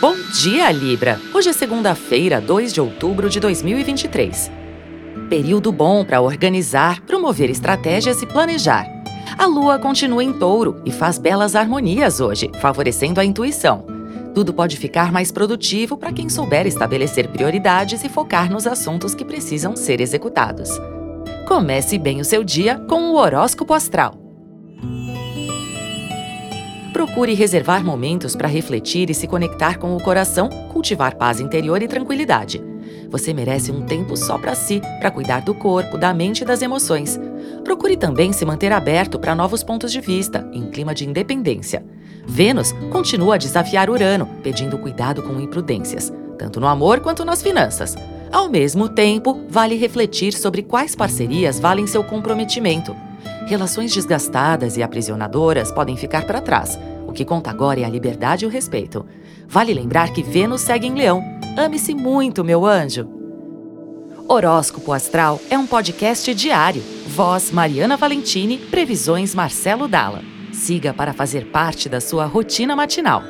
Bom dia, Libra! Hoje é segunda-feira, 2 de outubro de 2023. Período bom para organizar, promover estratégias e planejar. A lua continua em touro e faz belas harmonias hoje, favorecendo a intuição. Tudo pode ficar mais produtivo para quem souber estabelecer prioridades e focar nos assuntos que precisam ser executados. Comece bem o seu dia com o horóscopo astral. Procure reservar momentos para refletir e se conectar com o coração, cultivar paz interior e tranquilidade. Você merece um tempo só para si, para cuidar do corpo, da mente e das emoções. Procure também se manter aberto para novos pontos de vista, em clima de independência. Vênus continua a desafiar Urano, pedindo cuidado com imprudências, tanto no amor quanto nas finanças. Ao mesmo tempo, vale refletir sobre quais parcerias valem seu comprometimento Relações desgastadas e aprisionadoras podem ficar para trás. O que conta agora é a liberdade e o respeito. Vale lembrar que Vênus segue em Leão. Ame-se muito, meu anjo. Horóscopo Astral é um podcast diário. Voz Mariana Valentini, previsões Marcelo Dalla. Siga para fazer parte da sua rotina matinal.